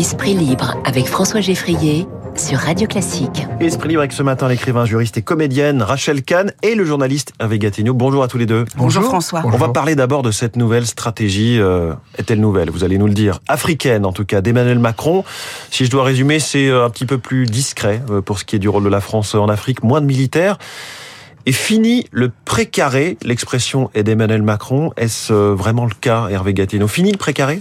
Esprit libre avec François Geffrier sur Radio Classique. Esprit libre avec ce matin l'écrivain, juriste et comédienne Rachel Kahn et le journaliste Hervé Gattegno. Bonjour à tous les deux. Bonjour, François. On va parler d'abord de cette nouvelle stratégie. Euh, Est-elle nouvelle? Vous allez nous le dire. Africaine en tout cas d'Emmanuel Macron. Si je dois résumer, c'est euh, un petit peu plus discret euh, pour ce qui est du rôle de la France en Afrique. Moins de militaires. Et fini le précaré, l'expression est d'Emmanuel Macron. Est-ce euh, vraiment le cas, Hervé Gattegno Fini le précaré?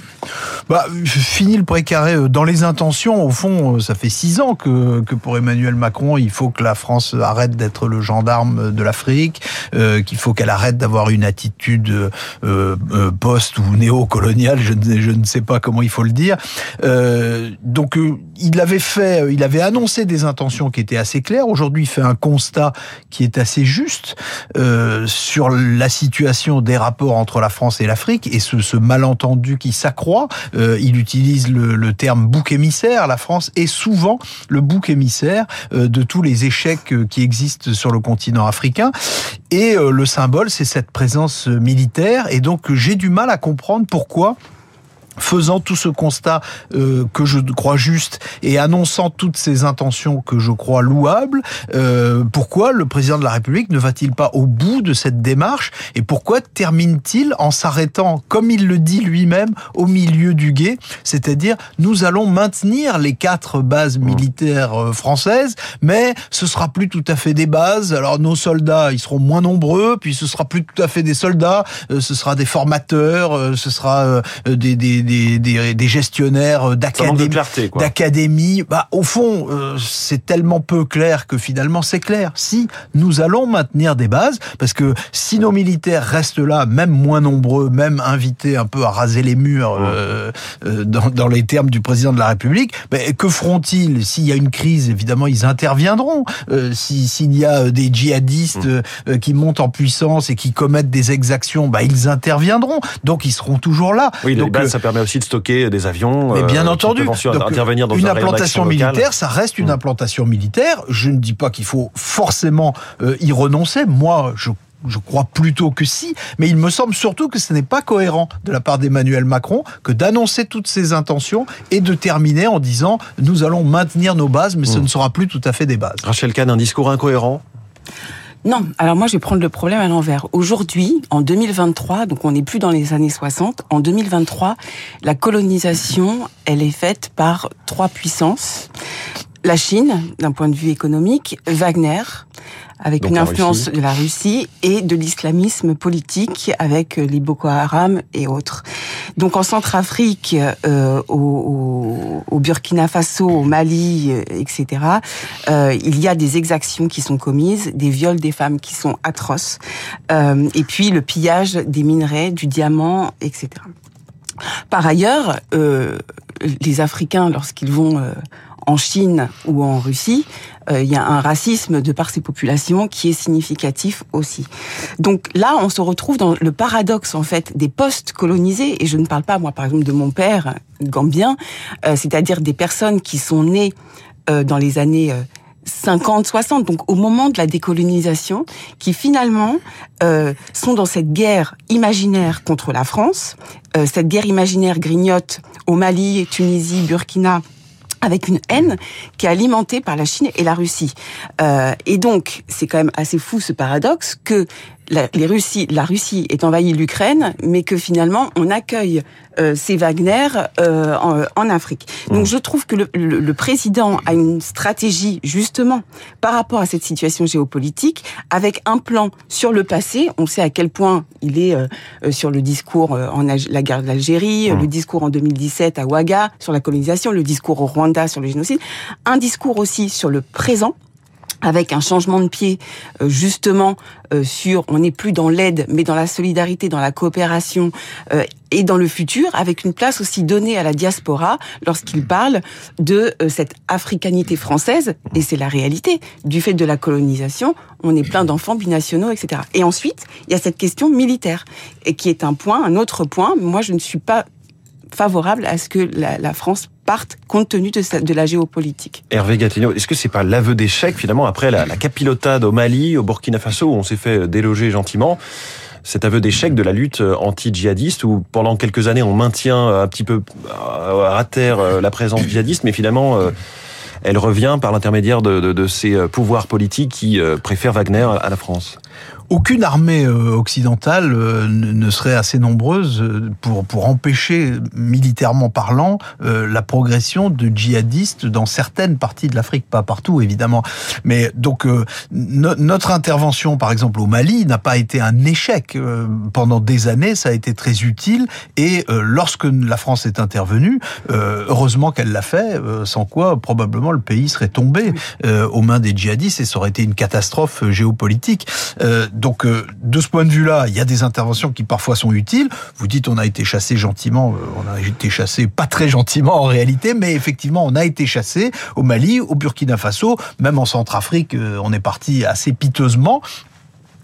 Bah, Fini le précaré. Euh, dans les intentions, au fond, euh, ça fait six ans que, que pour Emmanuel Macron, il faut que la France arrête d'être le gendarme de l'Afrique, qu'il faut qu'elle arrête d'avoir une attitude post- ou néo-coloniale, je, ne, je ne sais pas comment il faut le dire. Donc, il avait fait, il avait annoncé des intentions qui étaient assez claires. Aujourd'hui, il fait un constat qui est assez juste euh, sur la situation des rapports entre la France et l'Afrique et ce, malentendu qui s'accroît. Euh, il utilise le, terme bouc émissaire. La France est souvent le bouc émissaire euh, de tous les échecs qui existent sur le continent africain. Et le symbole, c'est cette présence militaire. Et donc, j'ai du mal à comprendre pourquoi faisant tout ce constat euh, que je crois juste et annonçant toutes ces intentions que je crois louables, euh, pourquoi le président de la République ne va-t-il pas au bout de cette démarche et pourquoi termine-t-il en s'arrêtant, comme il le dit lui-même, au milieu du guet, c'est-à-dire nous allons maintenir les quatre bases militaires euh, françaises, mais ce sera plus tout à fait des bases. Alors nos soldats, ils seront moins nombreux, puis ce sera plus tout à fait des soldats, euh, ce sera des formateurs, euh, ce sera des, des des, des, des gestionnaires d'académie. D'académie. Bah, au fond, euh, c'est tellement peu clair que finalement c'est clair. Si nous allons maintenir des bases, parce que si nos militaires restent là, même moins nombreux, même invités un peu à raser les murs euh, euh, dans, dans, les termes du président de la République, bah, que feront-ils S'il y a une crise, évidemment, ils interviendront. S'il si, y a des djihadistes mmh. qui montent en puissance et qui commettent des exactions, bah, ils interviendront. Donc ils seront toujours là. Oui, Donc, les bases, ça permet aussi de stocker des avions. Mais bien euh, entendu. Donc, intervenir dans une un implantation militaire, ça reste une mmh. implantation militaire. Je ne dis pas qu'il faut forcément euh, y renoncer. Moi, je je crois plutôt que si, mais il me semble surtout que ce n'est pas cohérent de la part d'Emmanuel Macron que d'annoncer toutes ses intentions et de terminer en disant nous allons maintenir nos bases, mais mmh. ce ne sera plus tout à fait des bases. Rachel Kahn, un discours incohérent? Non, alors moi je vais prendre le problème à l'envers. Aujourd'hui, en 2023, donc on n'est plus dans les années 60, en 2023, la colonisation, elle est faite par trois puissances. La Chine, d'un point de vue économique, Wagner, avec Donc une influence Russie. de la Russie et de l'islamisme politique avec les Boko Haram et autres. Donc en Centrafrique, euh, au, Burkina Faso, au Mali, euh, etc., euh, il y a des exactions qui sont commises, des viols des femmes qui sont atroces, et puis le pillage des minerais, du diamant, etc. Par ailleurs, les Africains, lorsqu'ils vont en Chine ou en Russie, euh, il y a un racisme de par ces populations qui est significatif aussi. Donc là, on se retrouve dans le paradoxe en fait des postes colonisés. Et je ne parle pas moi, par exemple, de mon père gambien, euh, c'est-à-dire des personnes qui sont nées euh, dans les années 50, 60, donc au moment de la décolonisation, qui finalement sont dans cette guerre imaginaire contre la France. Cette guerre imaginaire grignote au Mali, Tunisie, Burkina, avec une haine qui est alimentée par la Chine et la Russie. Euh, et donc, c'est quand même assez fou ce paradoxe que la, les Russie, la Russie est envahie l'Ukraine, mais que finalement on accueille euh, ces Wagner euh, en, en, Afrique. Donc mmh. je trouve que le, le, le, président a une stratégie justement par rapport à cette situation géopolitique, avec un plan sur le passé. On sait à quel point il est euh, sur le discours en la guerre d'Algérie, mmh. le discours en 2017 à Ouaga sur la colonisation, le discours au Rwanda sur le génocide, un discours aussi sur le présent avec un changement de pied justement euh, sur on n'est plus dans l'aide mais dans la solidarité dans la coopération euh, et dans le futur avec une place aussi donnée à la diaspora lorsqu'il parle de euh, cette africanité française. Et c'est la réalité. Du fait de la colonisation on est plein d'enfants binationaux etc et ensuite il y a cette question militaire et qui est un point un autre point. Moi je ne suis pas favorable à ce que la, France parte compte tenu de, de la géopolitique. Hervé Gattegno, est-ce que c'est pas l'aveu d'échec finalement après la, la capilotade au Mali, au Burkina Faso où on s'est fait déloger gentiment cet aveu d'échec de la lutte anti-djihadiste, où pendant quelques années on maintient un petit peu à terre la présence djihadiste, mais finalement elle revient par l'intermédiaire de, de, de, ces pouvoirs politiques qui préfèrent Wagner à la France? Aucune armée euh, occidentale euh, ne serait assez nombreuse euh, pour, pour empêcher, militairement parlant, la progression de djihadistes dans certaines parties de l'Afrique, pas partout évidemment. Mais donc notre intervention, par exemple au Mali, n'a pas été un échec. Pendant des années, ça a été très utile. Et lorsque la France est intervenue, heureusement qu'elle l'a fait, sans quoi probablement le pays serait tombé aux mains des djihadistes et ça aurait été une catastrophe géopolitique donc euh, de ce point de vue-là, il y a des interventions qui parfois sont utiles. Vous dites on a été chassé gentiment, euh, on a été chassé pas très gentiment en réalité, mais effectivement on a été chassé au Mali, au Burkina Faso, même en Centrafrique, euh, on est parti assez piteusement.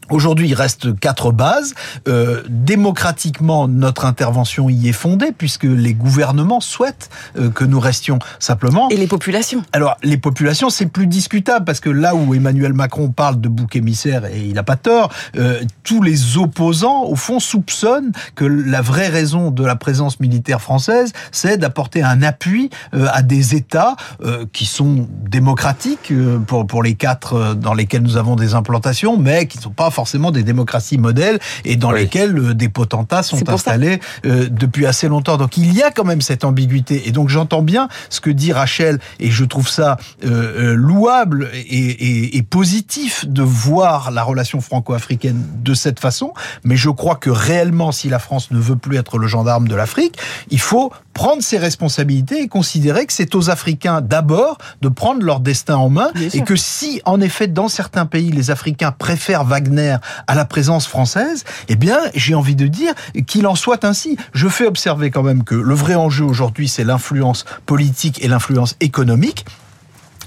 Aujourd'hui, il reste quatre bases. Euh, démocratiquement, notre intervention y est fondée puisque les gouvernements souhaitent euh, que nous restions simplement. Et les populations Alors, les populations, c'est plus discutable parce que là où Emmanuel Macron parle de bouc émissaire et il n'a pas tort, euh, tous les opposants, au fond, soupçonnent que la vraie raison de la présence militaire française, c'est d'apporter un appui à des États qui sont démocratiques pour pour les quatre dans lesquels nous avons des implantations, mais qui ne sont pas forcément des démocraties modèles et dans lesquelles euh, des potentats sont installés euh, depuis assez longtemps. Donc il y a quand même cette ambiguïté. Et donc j'entends bien ce que dit Rachel et je trouve ça euh, louable et, et, positif de voir la relation franco-africaine de cette façon. Mais je crois que réellement, si la France ne veut plus être le gendarme de l'Afrique, il faut prendre ses responsabilités et considérer que c'est aux Africains d'abord de prendre leur destin en main et que si en effet dans certains pays les Africains préfèrent Wagner à la présence française, eh bien j'ai envie de dire qu'il en soit ainsi. Je fais observer quand même que le vrai enjeu aujourd'hui c'est l'influence politique et l'influence économique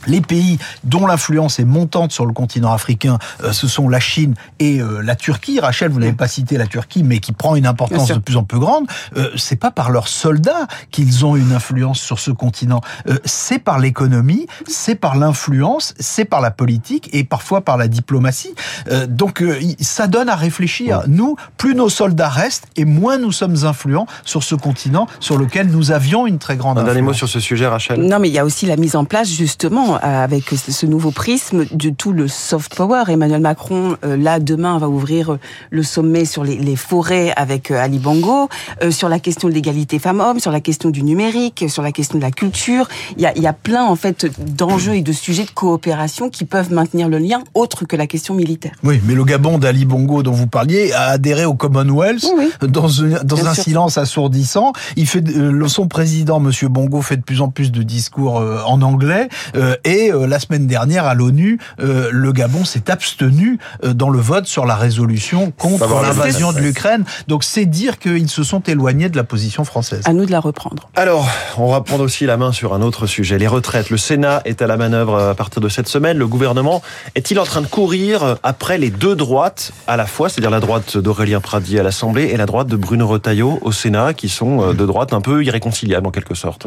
les pays dont l'influence est montante sur le continent africain, euh, ce sont la Chine et euh, la Turquie. Rachel, vous n'avez pas cité la Turquie, mais qui prend une importance de plus en plus grande. Euh, c'est pas par leurs soldats qu'ils ont une influence sur ce continent. c'est par l'économie, c'est par l'influence, c'est par la politique et parfois par la diplomatie. donc ça donne à réfléchir. Nous, plus nos soldats restent et moins nous sommes influents sur ce continent sur lequel nous avions une très grande Un influence. dernier mot sur ce sujet, Rachel. Non, mais il y a aussi la mise en place justement avec ce nouveau prisme de tout le soft power. Emmanuel Macron, euh, là, demain, va ouvrir euh, le sommet sur les, forêts avec Ali Bongo, sur la question de l'égalité femmes-hommes, sur la question du numérique, sur la question de la culture. Il y a, il y a plein, en fait, d'enjeux et de sujets de coopération qui peuvent maintenir le lien, autre que la question militaire. Oui, mais le Gabon d'Ali Bongo dont vous parliez a adhéré au Commonwealth dans, un, dans un silence assourdissant. Il fait, son président, Monsieur Bongo, fait de plus en plus de discours en anglais et euh, la semaine dernière, à l'ONU, euh, le Gabon s'est abstenu euh, dans le vote sur la résolution contre l'invasion de l'Ukraine. Donc c'est dire qu'ils se sont éloignés de la position française. À nous de la reprendre. Alors, on va prendre aussi la main sur un autre sujet, les retraites. Le Sénat est à la manœuvre à partir de cette semaine. Le gouvernement est-il en train de courir après les deux droites à la fois, c'est-à-dire la droite d'Aurélien Pradi à l'Assemblée et la droite de Bruno Retailleau au Sénat, qui sont de droite un peu irréconciliables en quelque sorte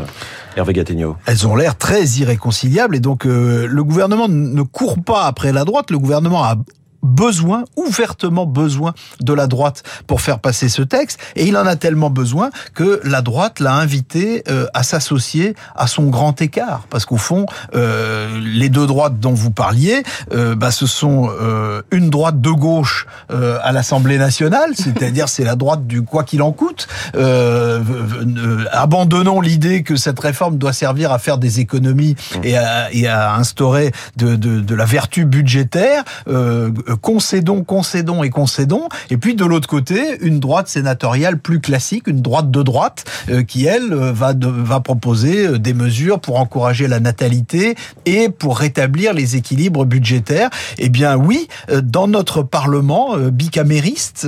Hervé Gattegno. Elles ont l'air très irréconciliables et donc euh, le gouvernement ne court pas après la droite, le gouvernement a besoin, ouvertement besoin de la droite pour faire passer ce texte, et il en a tellement besoin que la droite l'a invité euh, à s'associer à son grand écart, parce qu'au fond, euh, les deux droites dont vous parliez, euh, bah, ce sont une droite de gauche à l'Assemblée nationale, c'est-à-dire c'est la droite du quoi qu'il en coûte. abandonnons l'idée que cette réforme doit servir à faire des économies et à, et à instaurer de, de, de, la vertu budgétaire. Euh, concédons, concédons et concédons. Et puis de l'autre côté, une droite sénatoriale plus classique, une droite de droite, euh, qui elle euh, va, va proposer des mesures pour encourager la natalité et pour rétablir les équilibres budgétaires. Eh bien oui, dans notre Parlement bicamériste,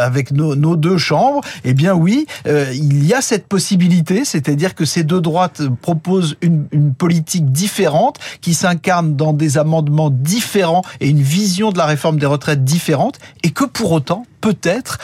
avec nos, nos, deux chambres, eh bien oui, il y a cette possibilité, c'est-à-dire que ces deux droites proposent une, une politique différente qui s'incarne dans des amendements différents et une vision de la réforme réforme des retraites différentes et que pour autant, peut-être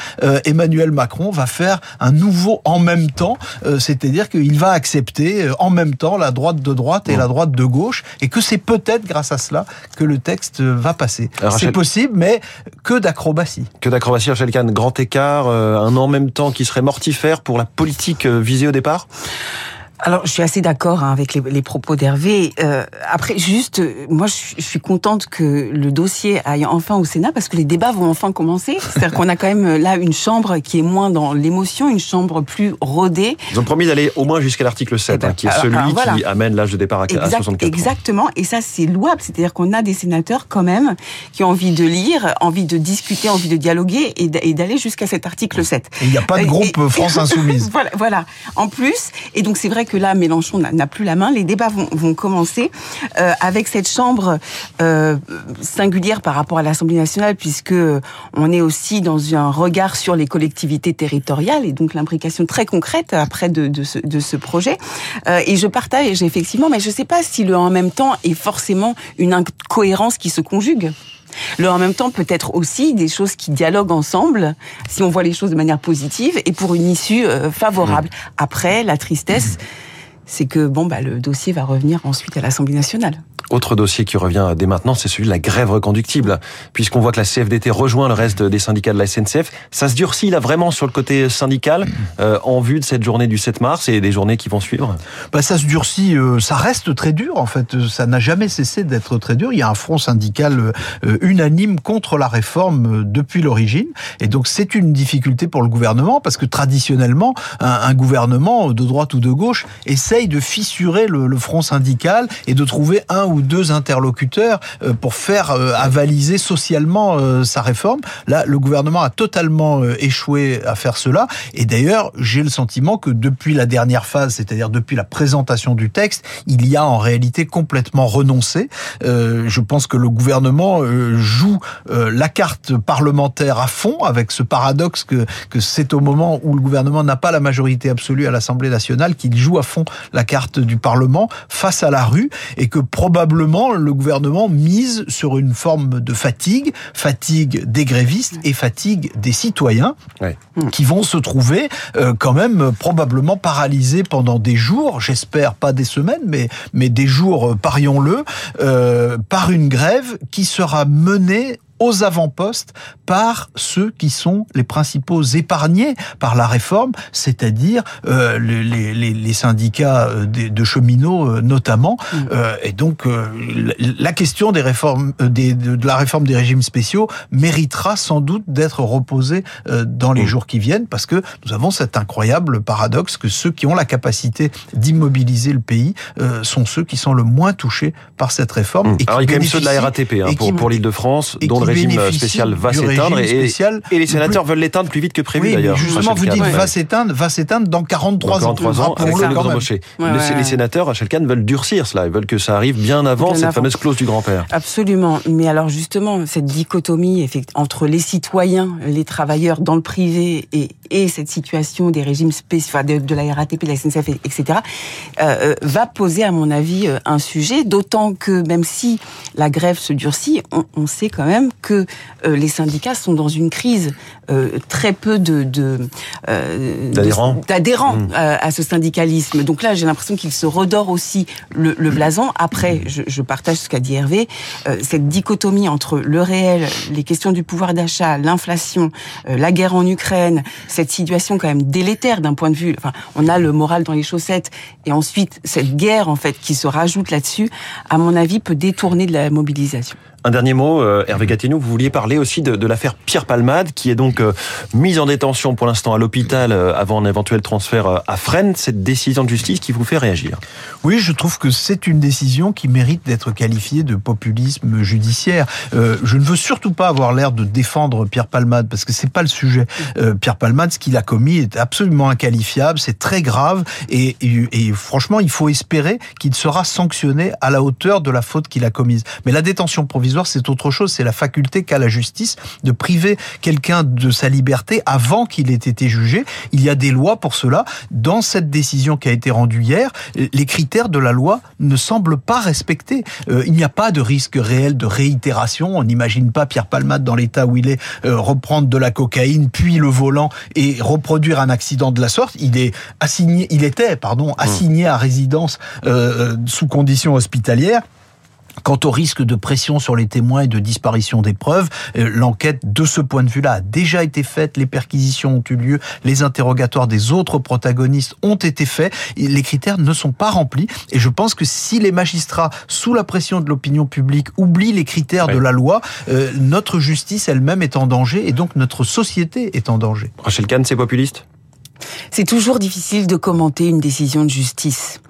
Emmanuel Macron va faire un nouveau en même temps, c'est-à-dire qu'il va accepter en même temps la droite de droite et la droite de gauche, et que c'est peut-être grâce à cela que le texte va passer. C'est possible, mais que d'acrobatie. Que d'acrobatie, Rachel Kahn. Grand écart, un en même temps qui serait mortifère pour la politique visée au départ? Alors, je suis assez d'accord hein, avec les, les, propos d'Hervé. Euh, après, juste, moi, je, suis contente que le dossier aille enfin au Sénat parce que les débats vont enfin commencer. C'est-à-dire qu'on a quand même là une chambre qui est moins dans l'émotion, une chambre plus rodée. Ils ont promis d'aller au moins jusqu'à l'article 7, eh ben, hein, qui est celui qui amène l'âge de départ à, 64 Exactement, et ça, c'est louable. C'est-à-dire qu'on a des sénateurs quand même qui ont envie de lire, envie de discuter, envie de dialoguer et d'aller jusqu'à cet article 7. il n'y a pas de groupe France Insoumise. voilà, voilà. En plus, et donc c'est vrai que là, Mélenchon n'a plus la main. Les débats vont, commencer euh, avec cette chambre euh, singulière par rapport à l'Assemblée nationale, puisque on est aussi dans un regard sur les collectivités territoriales et donc l'implication très concrète après de, ce, projet. Euh, et je partage effectivement, mais je ne sais pas si le en même temps est forcément une incohérence qui se conjugue. Le en même temps peut être aussi des choses qui dialoguent ensemble, si on voit les choses de manière positive, et pour une issue euh, favorable. Mmh. Après, la tristesse, c'est que bon, bah, le dossier va revenir ensuite à l'Assemblée nationale. Autre dossier qui revient dès maintenant, c'est celui de la grève reconductible. Puisqu'on voit que la CFDT rejoint le reste des syndicats de la SNCF, ça se durcit là vraiment sur le côté syndical euh, en vue de cette journée du 7 mars et des journées qui vont suivre? Bah, Ça se durcit, euh, ça reste très dur en fait. Ça n'a jamais cessé d'être très dur. Il y a un front syndical euh, unanime contre la réforme depuis l'origine. Et donc c'est une difficulté pour le gouvernement parce que traditionnellement, un, gouvernement de droite ou de gauche essaye de fissurer le, le front syndical et de trouver un ou deux interlocuteurs euh, pour faire euh, avaliser socialement euh, sa réforme. Là, le gouvernement a totalement échoué à faire cela. Et d'ailleurs, j'ai le sentiment que depuis la dernière phase, c'est-à-dire depuis la présentation du texte, il y a en réalité complètement renoncé. je pense que le gouvernement joue la carte parlementaire à fond avec ce paradoxe que, que c'est au moment où le gouvernement n'a pas la majorité absolue à l'Assemblée nationale qu'il joue à fond la carte du Parlement face à la rue et que probablement probablement le gouvernement mise sur une forme de fatigue, fatigue des grévistes et fatigue des citoyens, qui vont se trouver euh, quand même probablement paralysés pendant des jours, j'espère pas des semaines, mais, mais des jours, euh, parions-le, euh, par une grève qui sera menée aux avant-postes par ceux qui sont les principaux épargnés par la réforme, c'est-à-dire euh, les, les, les, syndicats euh, de, cheminots euh, notamment. Mm. Euh, et donc la question des réformes, des, de la réforme des régimes spéciaux méritera sans doute d'être reposée dans les mm. jours qui viennent, parce que nous avons cet incroyable paradoxe que ceux qui ont la capacité d'immobiliser le pays sont ceux qui sont le moins touchés par cette réforme. Mm. Et Alors il y a quand même ceux de la RATP hein, pour, pour l'Île-de-France, dont le régime spécial va s'éteindre et, et, les sénateurs veulent l'éteindre plus vite que prévu oui, d'ailleurs. Justement, vous dites va s'éteindre, va s'éteindre dans 43, dans 43 ans. avec les, les, sénateurs, Rachel Kahn, veulent durcir cela. Ils veulent que ça arrive bien avant cette fameuse clause du grand-père. Absolument. Mais alors justement, cette dichotomie entre les citoyens, les travailleurs dans le privé et, et cette situation des régimes spéciaux, de, de, la RATP, de la SNCF, etc., euh, euh, va poser, à mon avis, euh, un sujet. D'autant que même si la grève se durcit, on, on sait quand même que euh, les syndicats sont dans une crise. Euh, très peu de, euh, d'adhérents mmh. à ce syndicalisme. Donc là, j'ai l'impression qu'il se redore aussi le, blason. Après, je, partage ce qu'a dit Hervé, cette dichotomie entre le réel, les questions du pouvoir d'achat, l'inflation, la guerre en Ukraine, cette situation quand même délétère d'un point de vue. Enfin, on a le moral dans les chaussettes, et ensuite cette guerre en fait qui se rajoute là-dessus, à mon avis, peut détourner de la mobilisation. Un dernier mot, euh, Hervé Gatineau, vous vouliez parler aussi de, de l'affaire Pierre Palmade, qui est donc euh, mise en détention pour l'instant à l'hôpital euh, avant un éventuel transfert à Fresnes. Cette décision de justice qui vous fait réagir Oui, je trouve que c'est une décision qui mérite d'être qualifiée de populisme judiciaire. je ne veux surtout pas avoir l'air de défendre Pierre Palmade, parce que c'est pas le sujet. Pierre Palmade, ce qu'il a commis est absolument inqualifiable, c'est très grave, et, et, et franchement, il faut espérer qu'il sera sanctionné à la hauteur de la faute qu'il a commise. Mais la détention provisoire c'est autre chose. C'est la faculté qu'a la justice de priver quelqu'un de sa liberté avant qu'il ait été jugé. Il y a des lois pour cela. Dans cette décision qui a été rendue hier, les critères de la loi ne semblent pas respectés. Euh, il n'y a pas de risque réel de réitération. On n'imagine pas Pierre Palmade dans l'état où il est euh, reprendre de la cocaïne, puis le volant et reproduire un accident de la sorte. Il est assigné, il était, pardon, assigné à résidence euh, sous conditions hospitalières. Quant au risque de pression sur les témoins et de disparition des preuves, euh, l'enquête de ce point de vue-là a déjà été faite, les perquisitions ont eu lieu, les interrogatoires des autres protagonistes ont été faits, les critères ne sont pas remplis. Et je pense que si les magistrats, sous la pression de l'opinion publique, oublient les critères de la loi, euh, notre justice elle-même est en danger et donc notre société est en danger. Rachel Kahn, c'est populiste? C'est toujours difficile de commenter une décision de justice,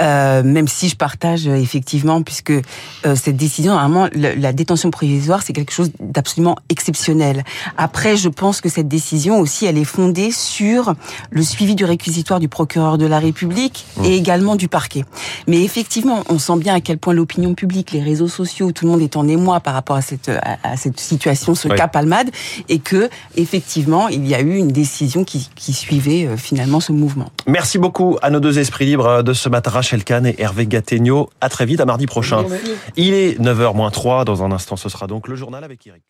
euh, même si je partage euh, effectivement, puisque euh, cette décision, normalement, la, détention provisoire, c'est quelque chose d'absolument exceptionnel. Après, je pense que cette décision aussi, elle est fondée sur le suivi du réquisitoire du procureur de la République mmh. et également du parquet. Mais effectivement, on sent bien à quel point l'opinion publique, les réseaux sociaux, tout le monde est en émoi par rapport à cette à, cette situation, ce cas Palmade, et que effectivement, il y a eu une décision qui, qui suivait euh, finalement ce mouvement. Merci beaucoup à nos deux esprits libres de ce matin, Rachel Kahn et Hervé Gattegno. À très vite, à mardi prochain. Il est 9h 3. Dans un instant, ce sera donc le journal avec Eric.